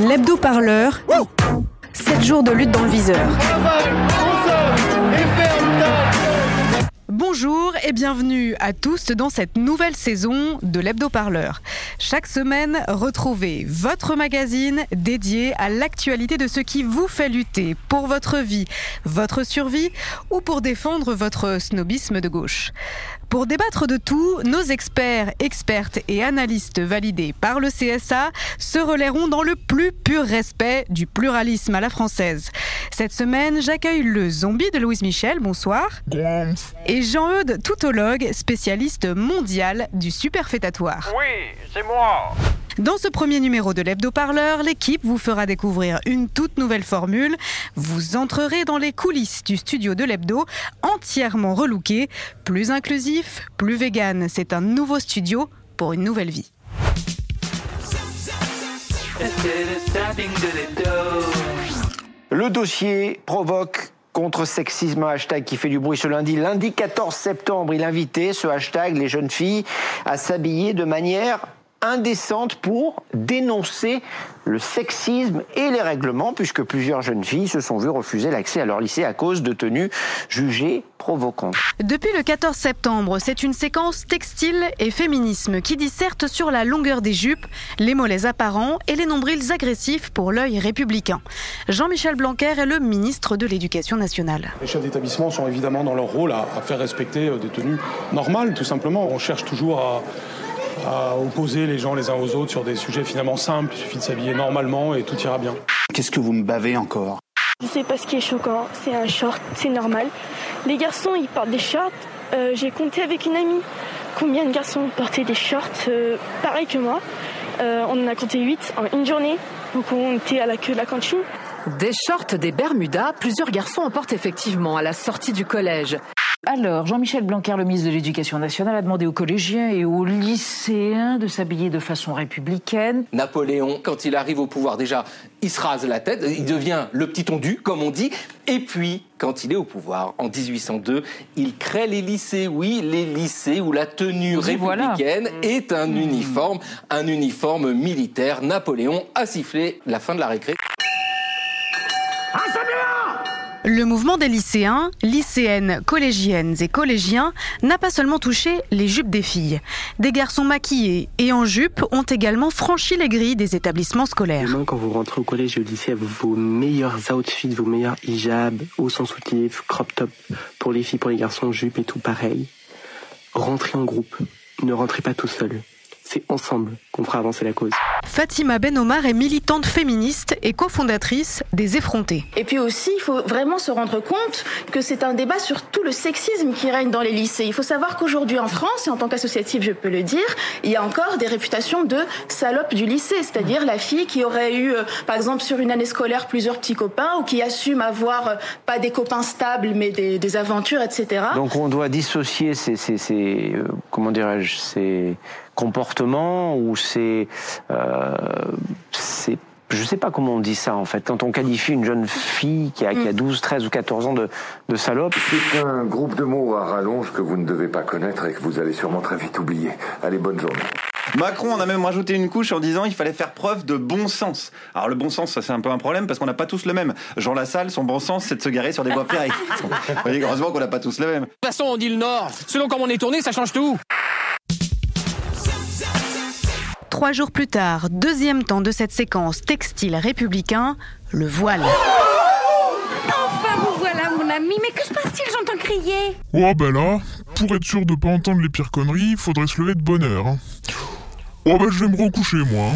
L'hebdo parleur. 7 jours de lutte dans le viseur. Bonjour et bienvenue à tous dans cette nouvelle saison de l'Hebdo Parleur. Chaque semaine, retrouvez votre magazine dédié à l'actualité de ce qui vous fait lutter pour votre vie, votre survie ou pour défendre votre snobisme de gauche. Pour débattre de tout, nos experts, expertes et analystes validés par le CSA se relayeront dans le plus pur respect du pluralisme à la française. Cette semaine, j'accueille le zombie de Louise Michel, bonsoir. Et Jean-Eudes, toutologue, spécialiste mondial du superfétatoire. Oui, c'est moi. Dans ce premier numéro de l'hebdo-parleur, l'équipe vous fera découvrir une toute nouvelle formule. Vous entrerez dans les coulisses du studio de l'hebdo, entièrement relooké, plus inclusif, plus vegan. C'est un nouveau studio pour une nouvelle vie. Le dossier provoque contre sexisme, un hashtag qui fait du bruit ce lundi. Lundi 14 septembre, il invitait ce hashtag les jeunes filles à s'habiller de manière indécente pour dénoncer le sexisme et les règlements, puisque plusieurs jeunes filles se sont vues refuser l'accès à leur lycée à cause de tenues jugées provocantes. Depuis le 14 septembre, c'est une séquence textile et féminisme qui disserte sur la longueur des jupes, les mollets apparents et les nombrils agressifs pour l'œil républicain. Jean-Michel Blanquer est le ministre de l'Éducation nationale. Les chefs d'établissement sont évidemment dans leur rôle à, à faire respecter euh, des tenues normales, tout simplement. On cherche toujours à à opposer les gens les uns aux autres sur des sujets finalement simples. Il suffit de s'habiller normalement et tout ira bien. Qu'est-ce que vous me bavez encore? Je sais pas ce qui est choquant, c'est un short, c'est normal. Les garçons, ils portent des shorts. Euh, J'ai compté avec une amie combien de garçons portaient des shorts euh, pareil que moi? Euh, on en a compté 8 en une journée, donc on était à la queue de la cantine. Des shorts, des bermudas, plusieurs garçons en portent effectivement à la sortie du collège. Alors, Jean-Michel Blanquer, le ministre de l'Éducation nationale, a demandé aux collégiens et aux lycéens de s'habiller de façon républicaine. Napoléon, quand il arrive au pouvoir, déjà, il se rase la tête, il devient le petit tondu, comme on dit. Et puis, quand il est au pouvoir, en 1802, il crée les lycées. Oui, les lycées où la tenue républicaine voilà. est un uniforme, un uniforme militaire. Napoléon a sifflé la fin de la récré. Le mouvement des lycéens, lycéennes, collégiennes et collégiens n'a pas seulement touché les jupes des filles. Des garçons maquillés et en jupe ont également franchi les grilles des établissements scolaires. Demain, quand vous rentrez au collège et au lycée vos meilleurs outfits, vos meilleurs hijabs, haut sans soutif, crop top pour les filles, pour les garçons, jupe et tout pareil, rentrez en groupe. Ne rentrez pas tout seul. C'est ensemble qu'on fera avancer la cause. Fatima Ben Omar est militante féministe et cofondatrice des Effrontés. Et puis aussi, il faut vraiment se rendre compte que c'est un débat sur tout le sexisme qui règne dans les lycées. Il faut savoir qu'aujourd'hui en France, et en tant qu'associative je peux le dire, il y a encore des réputations de salope du lycée, c'est-à-dire la fille qui aurait eu, euh, par exemple, sur une année scolaire, plusieurs petits copains, ou qui assume avoir euh, pas des copains stables, mais des, des aventures, etc. Donc on doit dissocier ces, ces, ces euh, comment dirais-je, ces comportements ou ces, euh, ces je sais pas comment on dit ça en fait, quand on qualifie une jeune fille qui a, qui a 12, 13 ou 14 ans de, de salope. C'est un groupe de mots à rallonge que vous ne devez pas connaître et que vous allez sûrement très vite oublier. Allez, bonne journée. Macron en a même rajouté une couche en disant il fallait faire preuve de bon sens. Alors le bon sens, ça c'est un peu un problème parce qu'on n'a pas tous le même. Jean Lassalle, son bon sens, c'est de se garer sur des voies ferrées. Vous voyez, heureusement qu'on n'a pas tous le même. De toute façon, on dit le Nord. Selon comment on est tourné, ça change tout. Trois jours plus tard, deuxième temps de cette séquence textile républicain, le voile. Enfin, vous voilà, mon ami, mais que se passe-t-il? J'entends crier. Oh, ben là, pour être sûr de pas entendre les pires conneries, il faudrait se lever de bonne heure. hein. Oh, ben je vais me recoucher, moi.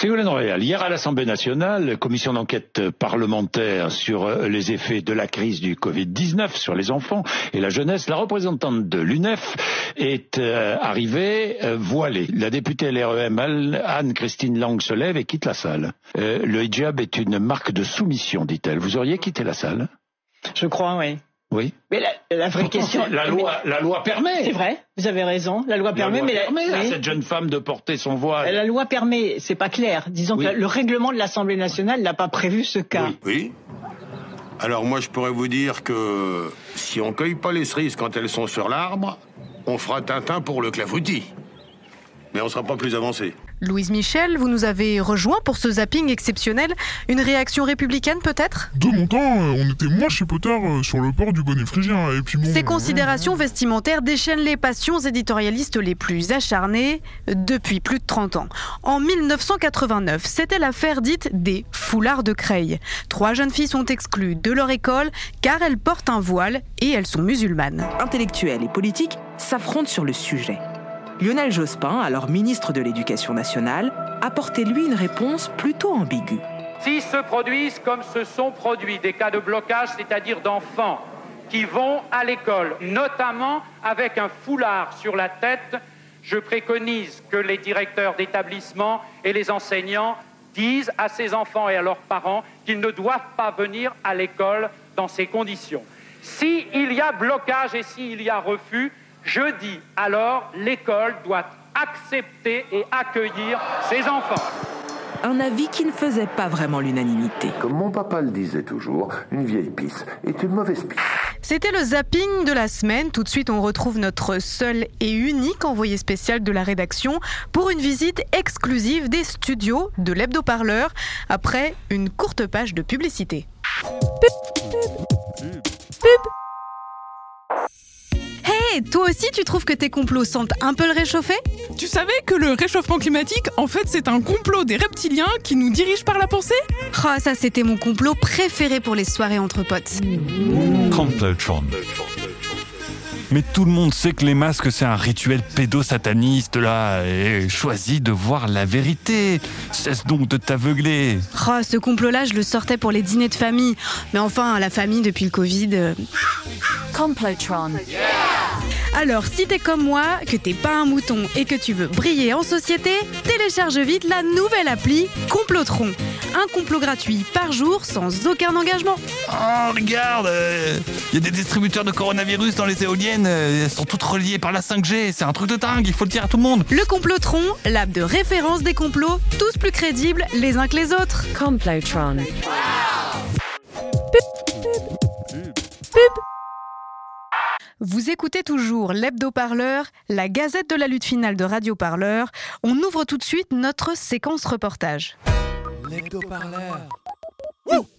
Ségolène Royal, hier à l'Assemblée nationale, commission d'enquête parlementaire sur euh, les effets de la crise du Covid-19 sur les enfants et la jeunesse, la représentante de l'UNEF est euh, arrivée euh, voilée. La députée LREM Anne-Christine Lang se lève et quitte la salle. Le hijab est une marque de soumission, dit-elle. Vous auriez quitté la salle? Je crois, oui. Oui. Mais la, la vraie question. La loi, la loi permet. C'est vrai, vous avez raison. La loi permet, la loi mais la- à oui. cette jeune femme de porter son voile. La loi permet, c'est pas clair. Disons Oui. que le règlement de l'Assemblée nationale n'a pas prévu ce cas. Oui. Alors moi, je pourrais vous dire que si on cueille pas les cerises quand elles sont sur l'arbre, on fera Tintin pour le clafoutis. Mais on sera pas plus avancé. Louise Michel, vous nous avez rejoint pour ce zapping exceptionnel. Une réaction républicaine peut-être? De mon temps, euh, on était moins chez Potter euh, sur le port du bonnet phrygien. Et puis bon, Ces euh, considérations vestimentaires déchaînent les passions éditorialistes les plus acharnées depuis plus de 30 ans. En 1989, c'était l'affaire dite des foulards de Creil. Trois jeunes filles sont exclues de leur école car elles portent un voile et elles sont musulmanes. Intellectuels et politiques s'affrontent sur le sujet. Lionel Jospin, alors ministre de l'Éducation nationale, apportait lui une réponse plutôt ambiguë. Si se produisent comme se sont produits des cas de blocage, c'est-à-dire d'enfants qui vont à l'école, notamment avec un foulard sur la tête, je préconise que les directeurs d'établissement et les enseignants disent à ces enfants et à leurs parents qu'ils ne doivent pas venir à l'école dans ces conditions. S'il y a blocage et s'il y a refus, je dis alors l'école doit accepter et accueillir ces enfants. Un avis qui ne faisait pas vraiment l'unanimité. Comme mon papa le disait toujours, une vieille pisse est une mauvaise pisse. C'était le zapping de la semaine. Tout de suite, on retrouve notre seul et unique envoyé spécial de la rédaction pour une visite exclusive des studios de l'hebdo-parleur après une courte page de publicité. Toi aussi tu trouves que tes complots sentent un peu le réchauffé Tu savais que le réchauffement climatique, en fait, c'est un complot des reptiliens qui nous dirigent par la pensée? Oh, ça c'était mon complot préféré pour les soirées entre potes. Complotron. Mais tout le monde sait que les masques, c'est un rituel pédosataniste, là, et choisis de voir la vérité. Cesse donc de t'aveugler. Oh, ce complot-là, je le sortais pour les dîners de famille. Mais enfin, la famille depuis le Covid. euh, Complotron. Alors, si t'es comme moi, que t'es pas un mouton et que tu veux briller en société, télécharge vite la nouvelle appli Complotron. Un complot gratuit par jour sans aucun engagement. Oh, regarde, il y a des distributeurs de coronavirus dans les éoliennes. euh, Elles sont toutes reliées par la 5G. C'est un truc de dingue, il faut le dire à tout le monde. Le Complotron, l'app de référence des complots, tous plus crédibles les uns que les autres. Complotron. Vous écoutez toujours l'hebdo-parleur, la gazette de la lutte finale de Radio Parleur. On ouvre tout de suite notre séquence reportage.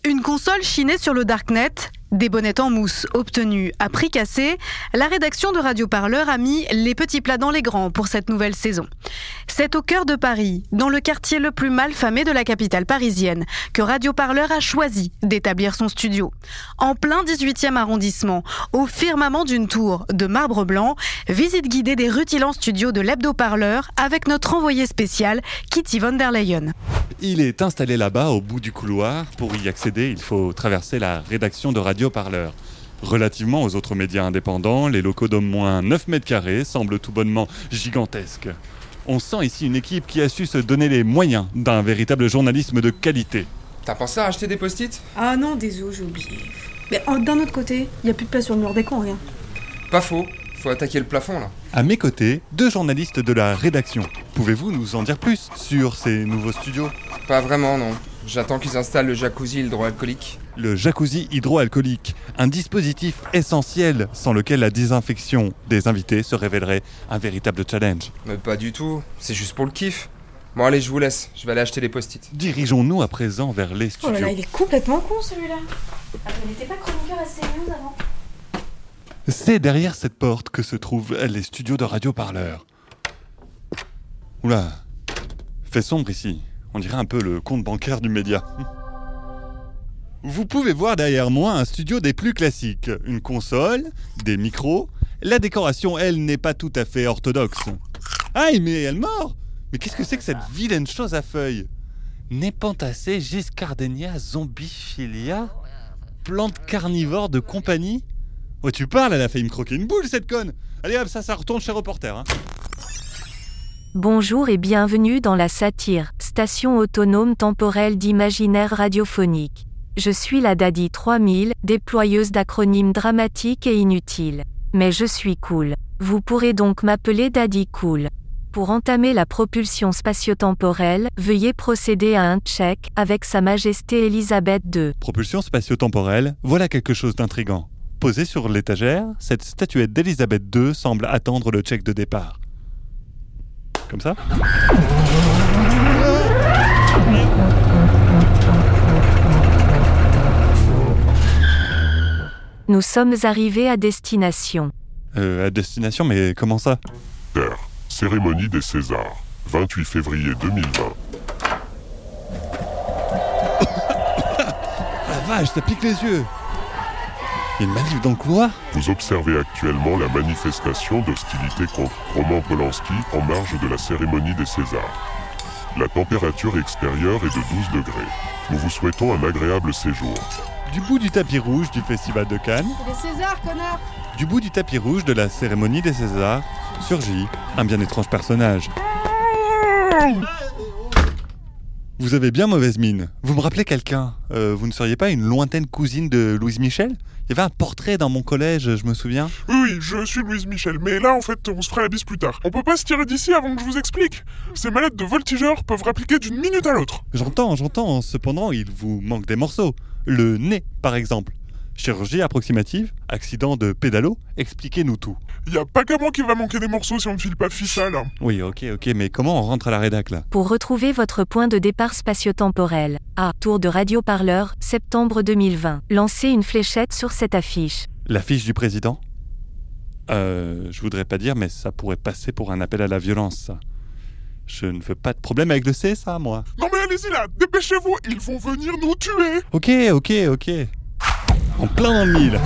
Une console chinée sur le Darknet, des bonnettes en mousse obtenues à prix cassé, la rédaction de Radio Parleur a mis les petits plats dans les grands pour cette nouvelle saison. C'est au cœur de Paris, dans le quartier le plus mal famé de la capitale parisienne, que Radio Parleur a choisi d'établir son studio. En plein 18e arrondissement, au firmament d'une tour de marbre blanc, visite guidée des rutilants studios de l'hebdo-parleur avec notre envoyé spécial, Kitty von der Leyen. Il est installé là-bas au bout du couloir. Pour y accéder, il faut traverser la rédaction de Radio Parleur. Relativement aux autres médias indépendants, les locaux d'au moins 9 mètres carrés semblent tout bonnement gigantesques. On sent ici une équipe qui a su se donner les moyens d'un véritable journalisme de qualité. T'as pensé à acheter des post-it? Ah non, désolé, j'ai oublié. Mais oh, d'un autre côté, il n'y a plus de place sur le mur des cons, rien. Pas faux. Faut attaquer le plafond là. À mes côtés, deux journalistes de la rédaction. Pouvez-vous nous en dire plus sur ces nouveaux studios? Pas vraiment, non. J'attends qu'ils installent le jacuzzi hydroalcoolique. Le jacuzzi hydroalcoolique, un dispositif essentiel sans lequel la désinfection des invités se révélerait un véritable challenge. Mais pas du tout. C'est juste pour le kiff. Bon, allez, je vous laisse. Je vais aller acheter les post-it. Dirigeons-nous à présent vers les Oh studios. là là, il est complètement con celui-là. Ah, il n'était pas chroniqueur à CNews avant. C'est derrière cette porte que se trouvent les studios de Radio Parleur. Oula, fait sombre ici. On dirait un peu le compte bancaire du média. Vous pouvez voir derrière moi un studio des plus classiques. Une console, des micros. La décoration, elle, n'est pas tout à fait orthodoxe. Aïe, mais elle mord Mais qu'est-ce que c'est que cette vilaine chose à feuilles? Népentacée Giscardenia zombiphilia Plante carnivore de compagnie? Oh, tu parles, elle a failli me croquer une boule, cette conne Allez hop, ça, ça retourne chez Reporter. Hein. Bonjour et bienvenue dans la satire, station autonome temporelle d'imaginaire radiophonique. Je suis la Daddy 3000, déployeuse d'acronymes dramatiques et inutiles. Mais je suis cool. Vous pourrez donc m'appeler Daddy Cool. Pour entamer la propulsion spatio-temporelle, veuillez procéder à un check avec Sa Majesté Elisabeth II. Propulsion spatio-temporelle, voilà quelque chose d'intrigant. Posée sur l'étagère, cette statuette d'Elisabeth II semble attendre le check de départ. Comme ça Nous sommes arrivés à destination. Euh, à destination, mais comment ça? Terre, cérémonie des Césars, 28 février 2020. La vache, ça pique les yeux une manif dans le couloir Vous observez actuellement la manifestation d'hostilité contre Roman Polanski en marge de la cérémonie des Césars. La température extérieure est de 12 degrés. Nous vous souhaitons un agréable séjour. Du bout du tapis rouge du Festival de Cannes, Les Césars, connard du bout du tapis rouge de la cérémonie des Césars, surgit un bien étrange personnage. Vous avez bien mauvaise mine. Vous me rappelez quelqu'un Euh, Vous ne seriez pas une lointaine cousine de Louise Michel? Il y avait un portrait dans mon collège, je me souviens. Oui, oui, je suis Louise Michel, mais là, en fait, on se fera la bise plus tard. On peut pas se tirer d'ici avant que je vous explique. Ces malades de voltigeurs peuvent répliquer d'une minute à l'autre. J'entends, j'entends. Cependant, il vous manque des morceaux. Le nez, par exemple. Chirurgie approximative, accident de pédalo, expliquez-nous tout. Y a pas qu'à moi qui va manquer des morceaux si on ne file pas de ficha, là. Oui, ok, ok, mais comment on rentre à la rédac là? Pour retrouver votre point de départ spatio-temporel. A. Tour de radioparleur, septembre 2020. Lancez une fléchette sur cette affiche. L'affiche du président? Euh, je voudrais pas dire, mais ça pourrait passer pour un appel à la violence, ça. Je ne veux pas de problème avec le CSA, moi. Non mais allez-y là, dépêchez-vous, ils vont venir nous tuer Ok, ok, ok. En plein dans le mille.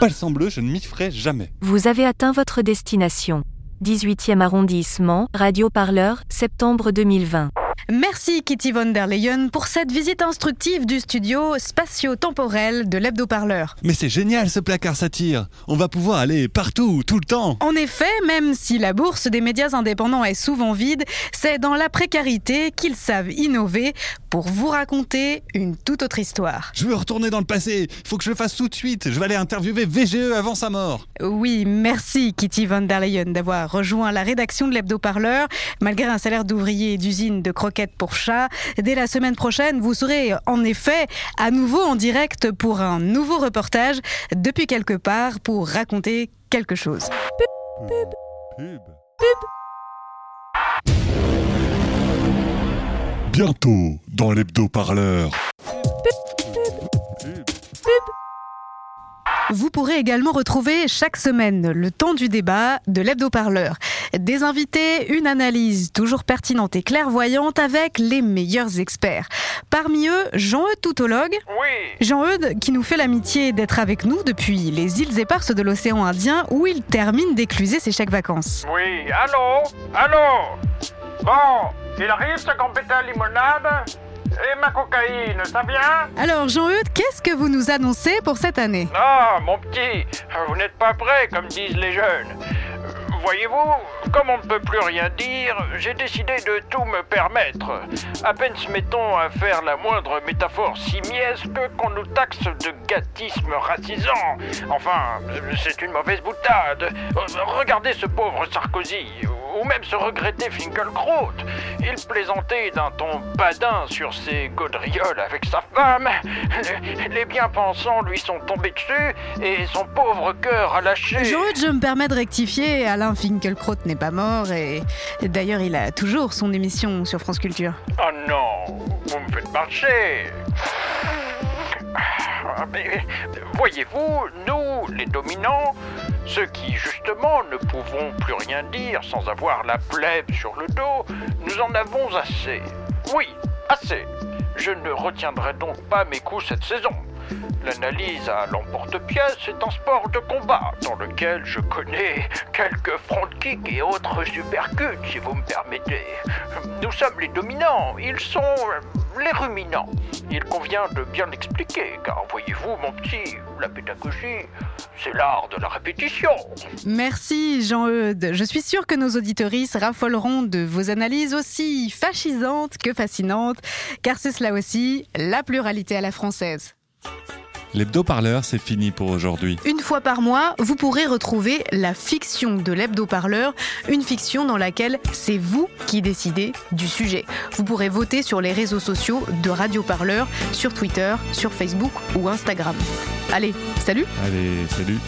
Pas je ne m'y ferai jamais. Vous avez atteint votre destination. 18e arrondissement, radioparleur, septembre 2020. Merci Kitty von der Leyen pour cette visite instructive du studio spatio-temporel de l'hebdo-parleur. Mais c'est génial ce placard satire. On va pouvoir aller partout, tout le temps. En effet, même si la bourse des médias indépendants est souvent vide, c'est dans la précarité qu'ils savent innover pour vous raconter une toute autre histoire. Je veux retourner dans le passé. Il faut que je le fasse tout de suite. Je vais aller interviewer VGE avant sa mort. Oui, merci Kitty von der Leyen d'avoir rejoint la rédaction de l'hebdo-parleur. Malgré un salaire d'ouvrier d'usine de croquettes pour chats, dès la semaine prochaine, vous serez en effet à nouveau en direct pour un nouveau reportage depuis quelque part pour raconter quelque chose. Bientôt dans l'hebdo-parleur. Vous pourrez également retrouver chaque semaine le temps du débat de l'hebdo-parleur. Des invités, une analyse toujours pertinente et clairvoyante avec les meilleurs experts. Parmi eux, Jean-Eudes Toutologue. Oui. Jean-Eudes qui nous fait l'amitié d'être avec nous depuis les îles éparses de l'océan Indien où il termine d'écluser ses chèques vacances. Oui, allô? Allô? Bon, il arrive ce compétent limonade? Et ma cocaïne, ça vient Alors Jean-Eudes, qu'est-ce que vous nous annoncez pour cette année? Ah, mon petit, vous n'êtes pas prêt, comme disent les jeunes. Voyez-vous, comme on ne peut plus rien dire, j'ai décidé de tout me permettre. À peine se mettons à faire la moindre métaphore simiesque qu'on nous taxe de gâtisme racisant. Enfin, c'est une mauvaise boutade. Regardez ce pauvre Sarkozy, ou même ce regretté Finkelkraut. Il plaisantait d'un ton badin sur ses gaudrioles avec sa femme. Les bien-pensants lui sont tombés dessus et son pauvre cœur a lâché. Je me permets de rectifier, Alain Finkielkraut n'est pas mort et d'ailleurs il a toujours son émission sur France Culture. Oh non, vous me faites marcher. Mais voyez-vous, nous, les dominants, ceux qui justement ne pouvons plus rien dire sans avoir la plèbe sur le dos, nous en avons assez. Oui, assez. Je ne retiendrai donc pas mes coups cette saison. L'analyse à l'emporte-pièce est un sport de combat dans lequel je connais quelques front kicks et autres supercuts, si vous me permettez. Nous sommes les dominants, ils sont les ruminants. Il convient de bien l'expliquer, car voyez-vous, mon petit, la pédagogie, c'est l'art de la répétition. Merci Jean-Eudes. Je suis sûre que nos auditoristes raffoleront de vos analyses aussi fascisantes que fascinantes, car c'est cela aussi la pluralité à la française. L'hebdo-parleur, c'est fini pour aujourd'hui. Une fois par mois, vous pourrez retrouver la fiction de l'hebdo-parleur, une fiction dans laquelle c'est vous qui décidez du sujet. Vous pourrez voter sur les réseaux sociaux de Radio Parleur, sur Twitter, sur Facebook ou Instagram. Allez, salut Allez, salut